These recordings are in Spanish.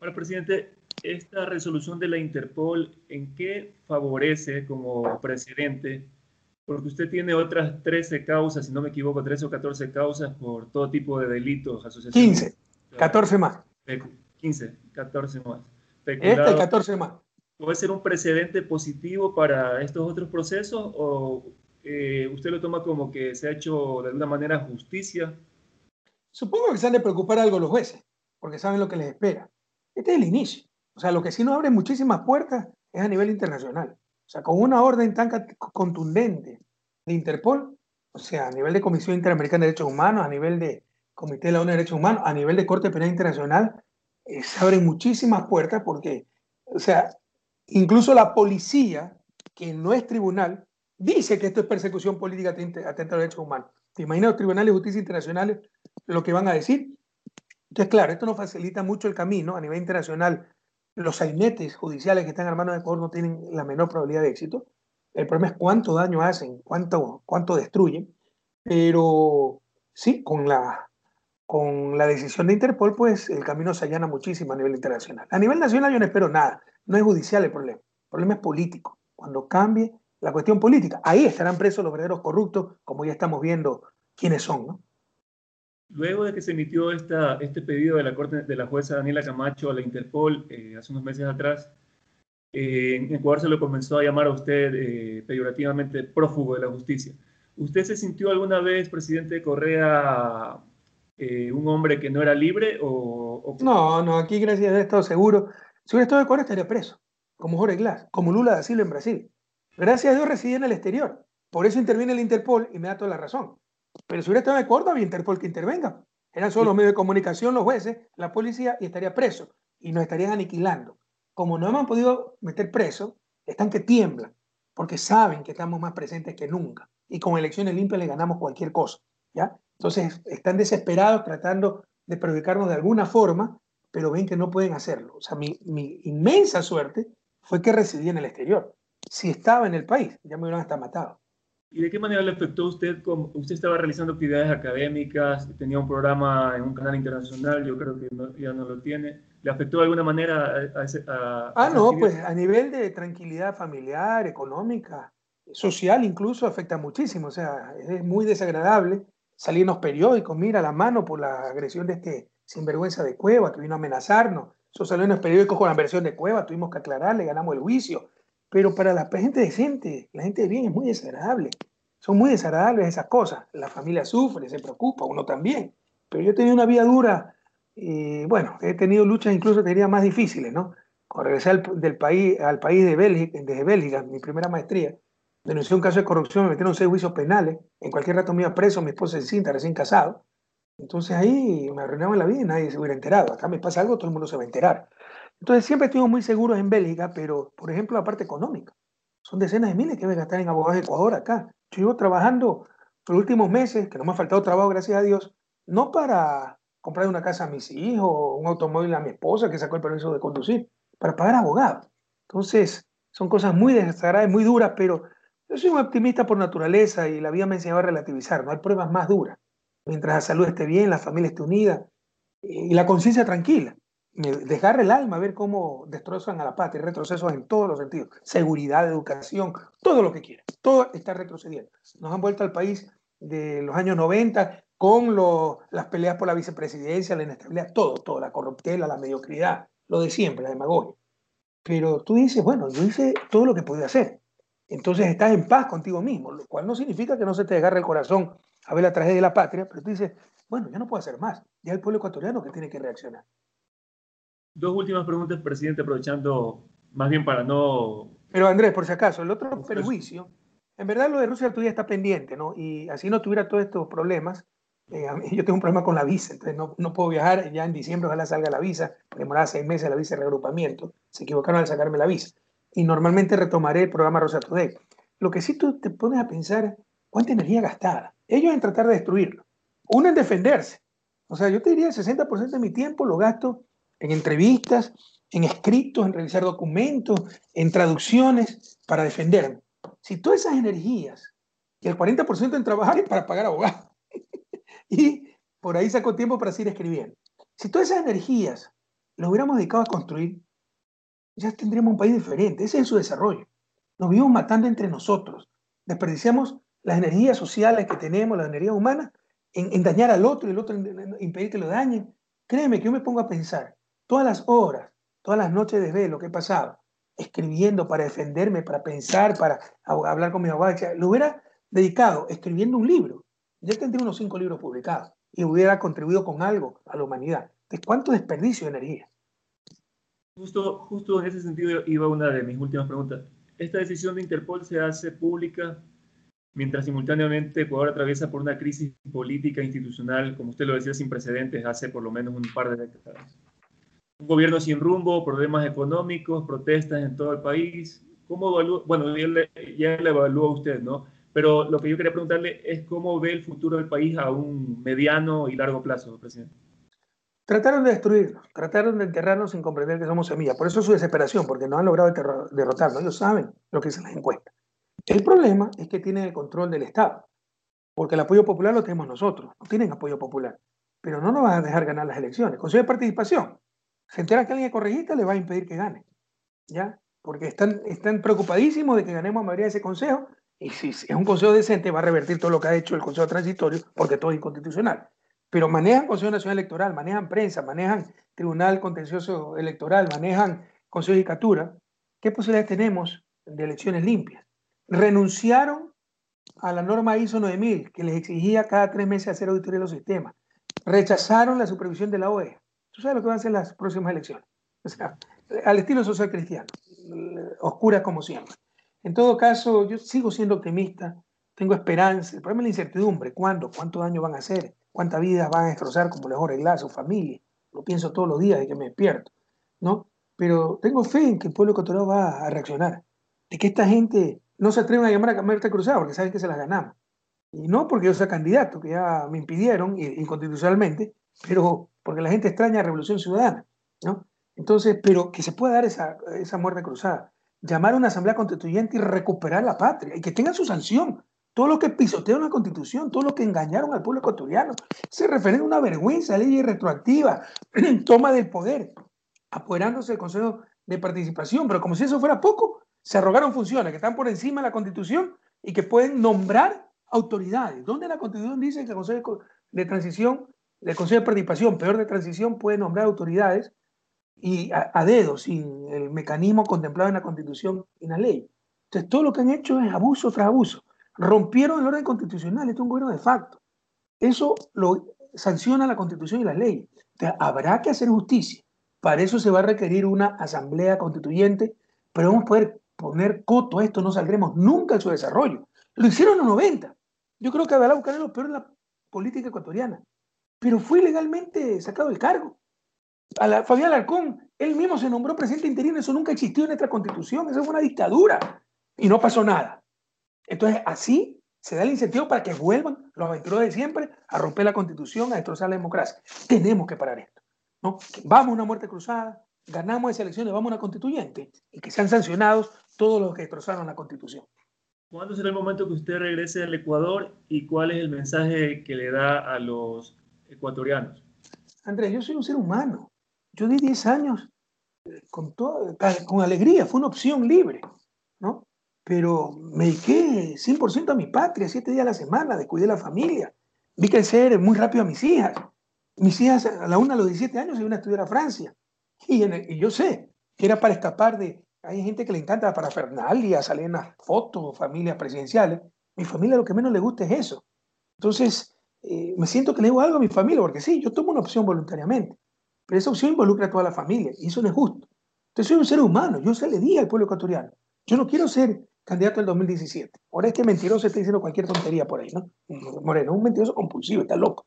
Ahora, presidente, esta resolución de la Interpol, ¿en qué favorece como presidente? Porque usted tiene otras 13 causas, si no me equivoco, 13 o 14 causas por todo tipo de delitos, 15, 14 más. 15, 14 más. Este 14 más. ¿Puede ser un precedente positivo para estos otros procesos o eh, usted lo toma como que se ha hecho de alguna manera justicia? Supongo que se han de preocupar algo los jueces, porque saben lo que les espera. Este es el inicio. O sea, lo que sí nos abre muchísimas puertas es a nivel internacional. O sea, con una orden tan contundente de Interpol, o sea, a nivel de Comisión Interamericana de Derechos Humanos, a nivel de Comité de la ONU de Derechos Humanos, a nivel de Corte Penal Internacional, eh, se abren muchísimas puertas porque, o sea, incluso la policía, que no es tribunal, dice que esto es persecución política atenta a los derechos humanos. ¿Te imaginas los tribunales de justicia internacionales lo que van a decir? Entonces, claro, esto nos facilita mucho el camino a nivel internacional. Los sainetes judiciales que están armados en Ecuador no tienen la menor probabilidad de éxito. El problema es cuánto daño hacen, cuánto, cuánto destruyen. Pero sí, con la con la decisión de Interpol, pues el camino se allana muchísimo a nivel internacional. A nivel nacional yo no espero nada, no es judicial el problema, el problema es político. Cuando cambie la cuestión política, ahí estarán presos los verdaderos corruptos, como ya estamos viendo quiénes son. ¿no? Luego de que se emitió este pedido de la, corte, de la jueza Daniela Camacho a la Interpol eh, hace unos meses atrás, eh, en Ecuador se lo comenzó a llamar a usted eh, peyorativamente prófugo de la justicia. ¿Usted se sintió alguna vez, presidente Correa, eh, un hombre que no era libre o, No, no, aquí gracias a Dios estado seguro. Si hubiera estado de acuerdo estaría preso, como Jorge Glass, como Lula da Silva en Brasil. Gracias a Dios residía en el exterior. Por eso interviene el Interpol y me da toda la razón. Pero si hubiera estado de acuerdo, había Interpol que intervenga. Eran solo los medios de comunicación, los jueces, la policía y estaría preso. Y nos estarían aniquilando. Como no hemos podido meter preso, están que tiemblan, porque saben que estamos más presentes que nunca. Y con elecciones limpias le ganamos cualquier cosa. ¿ya? Entonces están desesperados tratando de perjudicarnos de alguna forma, pero ven que no pueden hacerlo. O sea, mi, inmensa suerte fue que residí en el exterior. Si estaba en el país, ya me hubieran hasta matado. ¿Y de qué manera le afectó a usted? Usted estaba realizando actividades académicas, tenía un programa en un canal internacional, yo creo que ya no lo tiene. ¿Le afectó de alguna manera a, ese, Ah, no, pues a nivel de tranquilidad familiar, económica, social incluso, afecta muchísimo. O sea, es muy desagradable salir en los periódicos, mira la mano por la agresión de este sinvergüenza de Cueva que vino a amenazarnos. Eso salió en los periódicos con la versión de Cueva, tuvimos que aclararle, ganamos el juicio. Pero para la gente decente, la gente de bien es muy desagradable. Son muy desagradables esas cosas. La familia sufre, se preocupa, uno también. Pero yo he tenido una vida dura, y bueno, he tenido luchas incluso, te diría, más difíciles, ¿no? Cuando regresé al, del país, al país de Bélgica, desde Bélgica, mi primera maestría, denuncié un caso de corrupción, me metieron seis juicios penales, en cualquier rato me iba preso, mi esposa es cinta, recién casado. Entonces ahí me arruinaban la vida y nadie se hubiera enterado. Acá me pasa algo, todo el mundo se va a enterar. Entonces siempre estuvimos muy seguros en Bélgica, pero por ejemplo la parte económica. Son decenas de miles que voy a gastar en abogados de Ecuador acá. Yo llevo trabajando los últimos meses, que no me ha faltado trabajo, gracias a Dios, no para comprar una casa a mis hijos, un automóvil a mi esposa que sacó el permiso de conducir, para pagar abogados. Entonces, son cosas muy desagradables, muy duras, pero yo soy un optimista por naturaleza y la vida me enseñó a relativizar. No hay pruebas más duras. Mientras la salud esté bien, la familia esté unida y la conciencia tranquila. Dejar el alma, ver cómo destrozan a la patria, retrocesos en todos los sentidos. Seguridad, educación, todo lo que quieran. Todo está retrocediendo. Nos han vuelto al país de los años 90 con las peleas por la vicepresidencia, la inestabilidad, todo, todo, la corruptela, la mediocridad, lo de siempre, la demagogia. Pero tú dices, bueno, yo hice todo lo que podía hacer entonces estás en paz contigo mismo, lo cual no significa que no se te desgarre el corazón a ver la tragedia de la patria, pero tú dices, bueno, ya no puedo hacer más, ya el pueblo ecuatoriano que tiene que reaccionar. Dos últimas preguntas, presidente, aprovechando más bien para no... Pero Andrés, por si acaso, el otro perjuicio, en verdad lo de Rusia todavía está pendiente, ¿no? Y así no tuviera todos estos problemas, eh, yo tengo un problema con la visa, entonces no, no, puedo viajar, ya en diciembre ojalá salga la visa, demoraba seis meses la visa de reagrupamiento, se equivocaron al sacarme la visa y normalmente retomaré el programa Rosa Today. Lo que sí tú te pones a pensar, ¿cuánta energía gastada? Ellos en tratar de destruirlo, uno en defenderse. O sea, yo te diría el 60% de mi tiempo lo gasto en entrevistas, en escritos, en realizar documentos, en traducciones para defenderme. Si todas esas energías y el 40% en trabajar es para pagar abogados y por ahí saco tiempo para seguir escribiendo. Si todas esas energías lo hubiéramos dedicado a construir, ya tendríamos un país diferente. Ese es su desarrollo. Nos vivimos matando entre nosotros. Desperdiciamos las energías sociales que tenemos, las energías humanas, en, dañar al otro y el otro en, impedir que lo dañen. Créeme que yo me pongo a pensar todas las horas, todas las noches de velo que he pasado, escribiendo para defenderme, para pensar, para hablar con mi abogado. Lo hubiera dedicado escribiendo un libro. Ya tendría unos cinco libros publicados y hubiera contribuido con algo a la humanidad. ¿De cuánto desperdicio de energía? Justo, justo en ese sentido iba una de mis últimas preguntas. Esta decisión de Interpol se hace pública mientras simultáneamente Ecuador atraviesa por una crisis política e institucional, como usted lo decía, sin precedentes hace por lo menos un par de décadas. Un gobierno sin rumbo, problemas económicos, protestas en todo el país. ¿Cómo evalúa? Bueno, ya le, ya le evalúa usted, ¿no? Pero lo que yo quería preguntarle es cómo ve el futuro del país a un mediano y largo plazo, presidente. Trataron de destruirnos, trataron de enterrarnos sin comprender que somos semillas. Por eso su desesperación, porque no han logrado derrotarnos. Ellos saben lo que dicen las encuestas. El problema es que tienen el control del Estado, porque el apoyo popular lo tenemos nosotros, no tienen apoyo popular. Pero no nos van a dejar ganar las elecciones. Consejo de participación. Se entera que alguien es corregista, le va a impedir que gane. ¿Ya? Porque están, están preocupadísimos de que ganemos a mayoría de ese consejo. Y si es un consejo decente, va a revertir todo lo que ha hecho el consejo transitorio, porque todo es inconstitucional pero manejan Consejo Nacional Electoral, manejan prensa, manejan Tribunal Contencioso Electoral, manejan Consejo de Judicatura, ¿qué posibilidades tenemos de elecciones limpias? Renunciaron a la norma ISO 9000, que les exigía cada tres meses hacer auditoría de los sistemas. Rechazaron la supervisión de la OEA. ¿Tú sabes lo que van a hacer las próximas elecciones? O sea, al estilo social cristiano, oscuras como siempre. En todo caso, yo sigo siendo optimista, tengo esperanza. El problema es la incertidumbre. ¿Cuándo? ¿Cuánto daño van a hacer? cuántas vidas van a destrozar, como les arreglar a su familia. Lo pienso todos los días de que me despierto, ¿no? Pero tengo fe en que el pueblo ecuatoriano va a reaccionar, de que esta gente no se atreven a llamar a Marta Cruzado porque saben que se las ganamos. Y no porque yo sea candidato, que ya me impidieron inconstitucionalmente, pero porque la gente extraña a Revolución Ciudadana, ¿no? Entonces, pero que se pueda dar esa, esa muerte cruzada, llamar a una asamblea constituyente y recuperar la patria, y que tengan su sanción, todo lo que pisotearon la constitución, todo lo que engañaron al pueblo ecuatoriano. Se refiere a una vergüenza, ley retroactiva, toma del poder, apoderándose del Consejo de Participación, pero como si eso fuera poco, se arrogaron funciones que están por encima de la constitución y que pueden nombrar autoridades. ¿Dónde la constitución dice que el Consejo de Transición, el Consejo de Participación, peor de transición, puede nombrar autoridades y a, a dedo, sin el mecanismo contemplado en la constitución y en la ley? Entonces, todo lo que han hecho es abuso tras abuso rompieron el orden constitucional, esto es un gobierno de facto. Eso lo sanciona la constitución y las leyes. habrá que hacer justicia. Para eso se va a requerir una asamblea constituyente, pero vamos a poder poner coto a esto, no saldremos nunca en su desarrollo. Lo hicieron en los 90. Yo creo que Abelá buscar lo peor en la política ecuatoriana, pero fue legalmente sacado del cargo. A la, Fabián Alarcón, él mismo se nombró presidente interino, eso nunca existió en nuestra constitución, eso fue una dictadura y no pasó nada. Entonces, así se da el incentivo para que vuelvan los aventureros de siempre a romper la constitución, a destrozar la democracia. Tenemos que parar esto. ¿no? Vamos a una muerte cruzada, ganamos esa elección y vamos a una constituyente y que sean sancionados todos los que destrozaron la constitución. ¿Cuándo será el momento que usted regrese al Ecuador y cuál es el mensaje que le da a los ecuatorianos? Andrés, yo soy un ser humano. Yo di 10 años eh, con, todo, con alegría, fue una opción libre. ¿no? pero me dediqué 100% a mi patria, siete días a la semana, descuidé la familia, vi crecer muy rápido a mis hijas. Mis hijas a la una a los 17 años se iban a estudiar a Francia. Y, y, yo sé que era para escapar de... Hay gente que le encanta para Fernalia, salir en las fotos, familias presidenciales. Mi familia lo que menos le gusta es eso. Entonces, eh, me siento que le debo algo a mi familia, porque sí, yo tomo una opción voluntariamente, pero esa opción involucra a toda la familia y eso no es justo. Entonces, soy un ser humano, yo se le di al pueblo ecuatoriano. Yo no quiero ser candidato del 2017. Ahora es que mentiroso está diciendo cualquier tontería por ahí, ¿no? Moreno, un mentiroso compulsivo, está loco.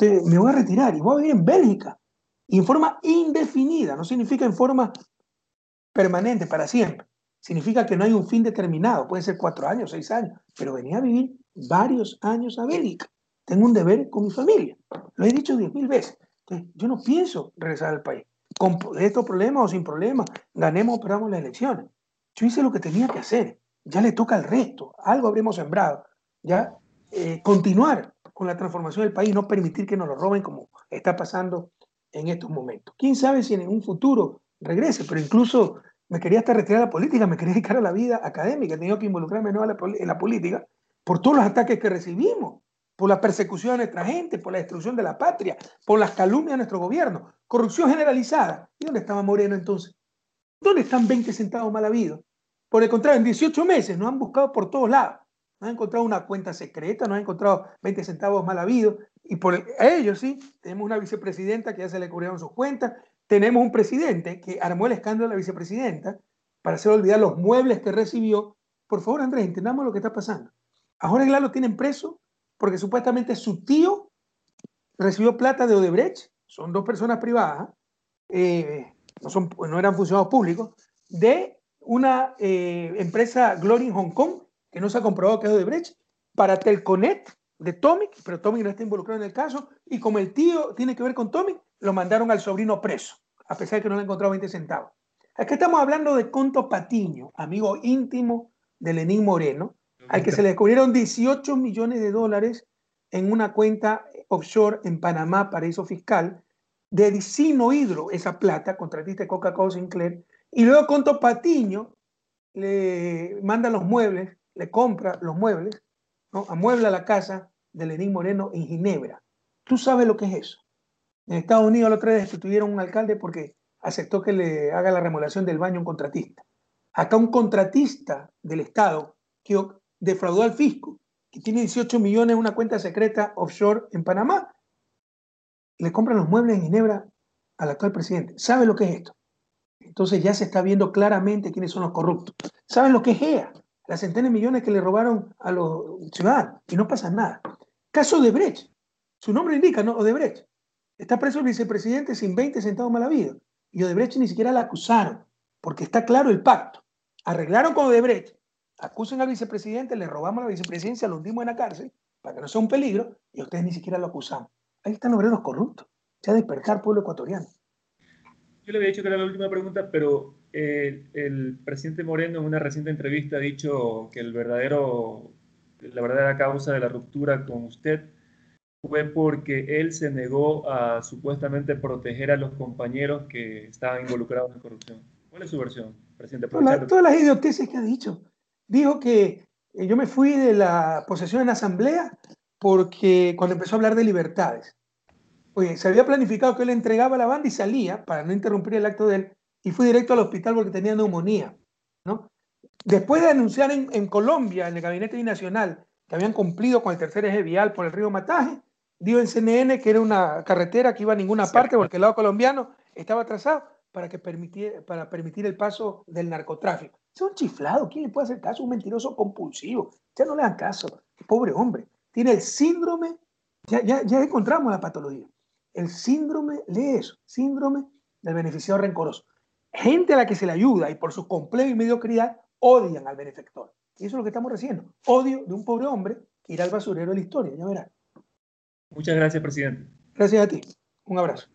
me voy a retirar y voy a vivir en Bélgica. Y en forma indefinida, no significa en forma permanente, para siempre. Significa que no hay un fin determinado, puede ser cuatro años, seis años, pero venía a vivir varios años a Bélgica. Tengo un deber con mi familia. Lo he dicho diez mil veces. Entonces, yo no pienso regresar al país. Con estos problemas o sin problemas, ganemos o perdamos las elecciones. Yo hice lo que tenía que hacer. Ya le toca al resto. Algo habremos sembrado. Ya eh, continuar con la transformación del país, no permitir que nos lo roben como está pasando en estos momentos. ¿Quién sabe si en un futuro regrese? Pero incluso me quería hasta retirar de la política, me quería dedicar a la vida académica, he tenido que involucrarme en la política por todos los ataques que recibimos, por la persecución de nuestra gente, por la destrucción de la patria, por las calumnias de nuestro gobierno, corrupción generalizada. ¿Y dónde estaba Moreno entonces? ¿Dónde están 20 centavos mal habidos? Por el contrario, en 18 meses nos han buscado por todos lados. Nos han encontrado una cuenta secreta, nos han encontrado 20 centavos mal habidos. Y por ellos, sí, tenemos una vicepresidenta que ya se le cubrieron sus cuentas. Tenemos un presidente que armó el escándalo de la vicepresidenta para hacer olvidar los muebles que recibió. Por favor, Andrés, entendamos lo que está pasando. A Jorge lo tienen preso porque supuestamente su tío recibió plata de Odebrecht. Son dos personas privadas, eh, no, son, no eran funcionarios públicos, de una eh, empresa Glory en Hong Kong, que no se ha comprobado que es Odebrecht, para Telconet de Tomic, pero Tomic no está involucrado en el caso, y como el tío tiene que ver con Tomic, lo mandaron al sobrino preso, a pesar de que no le han encontrado 20 centavos. Aquí estamos hablando de Conto Patiño, amigo íntimo de Lenín Moreno, al que se le descubrieron 18 millones de dólares en una cuenta offshore en Panamá, paraíso fiscal, de Sino Hidro, esa plata, contratista de Coca-Cola Sinclair, y luego Conto Patiño le manda los muebles, le compra los muebles, ¿no? amuebla la casa de Lenín Moreno en Ginebra. ¿Tú sabes lo que es eso? En Estados Unidos la otra vez destituyeron un alcalde porque aceptó que le haga la remodelación del baño a un contratista. Acá un contratista del Estado que defraudó al fisco, que tiene 18 millones en una cuenta secreta offshore en Panamá, le compran los muebles en Ginebra al actual presidente. ¿Sabe lo que es esto? Entonces ya se está viendo claramente quiénes son los corruptos. ¿Saben lo que es EA? Las centenas de millones que le robaron a los ciudadanos y no pasa nada. Caso de Brecht. Su nombre indica, ¿no? Odebrecht. Está preso el vicepresidente sin 20 centavos mal habido. Y Odebrecht ni siquiera la acusaron, porque está claro el pacto. Arreglaron con Odebrecht, acusan al vicepresidente, le robamos la vicepresidencia, lo hundimos en la cárcel, para que no sea un peligro, y ustedes ni siquiera lo acusan. Ahí están los obreros corruptos. Ha despertar pueblo ecuatoriano. Yo le había dicho que era la última pregunta, pero eh, el presidente Moreno en una reciente entrevista ha dicho que el verdadero, la verdadera causa de la ruptura con usted fue porque él se negó a supuestamente proteger a los compañeros que estaban involucrados en corrupción. ¿Cuál es su versión, presidente? Todas las idioteces que ha dicho. Dijo que eh, yo me fui de la posesión en asamblea porque cuando empezó a hablar de libertades. Oye, se había planificado que él entregaba la banda y salía para no interrumpir el acto de él y fui directo al hospital porque tenía neumonía. ¿no? Después de anunciar en, Colombia, en el gabinete binacional, que habían cumplido con el tercer eje vial por el río Mataje, dio en CNN que era una carretera que iba a ninguna parte porque el lado colombiano estaba atrasado para, que permitir, para permitir el paso del narcotráfico. Es un chiflado, ¿quién le puede hacer caso? Un mentiroso compulsivo. Ya no le dan caso. Pobre hombre. Tiene el síndrome, ya, ya, ya encontramos la patología el síndrome, lee eso, síndrome del beneficiario rencoroso. Gente a la que se le ayuda y por su complejo y mediocridad odian al benefactor. Y eso es lo que estamos recibiendo. Odio de un pobre hombre que irá al basurero de la historia, ya verás. Muchas gracias, presidente. Gracias a ti. Un abrazo.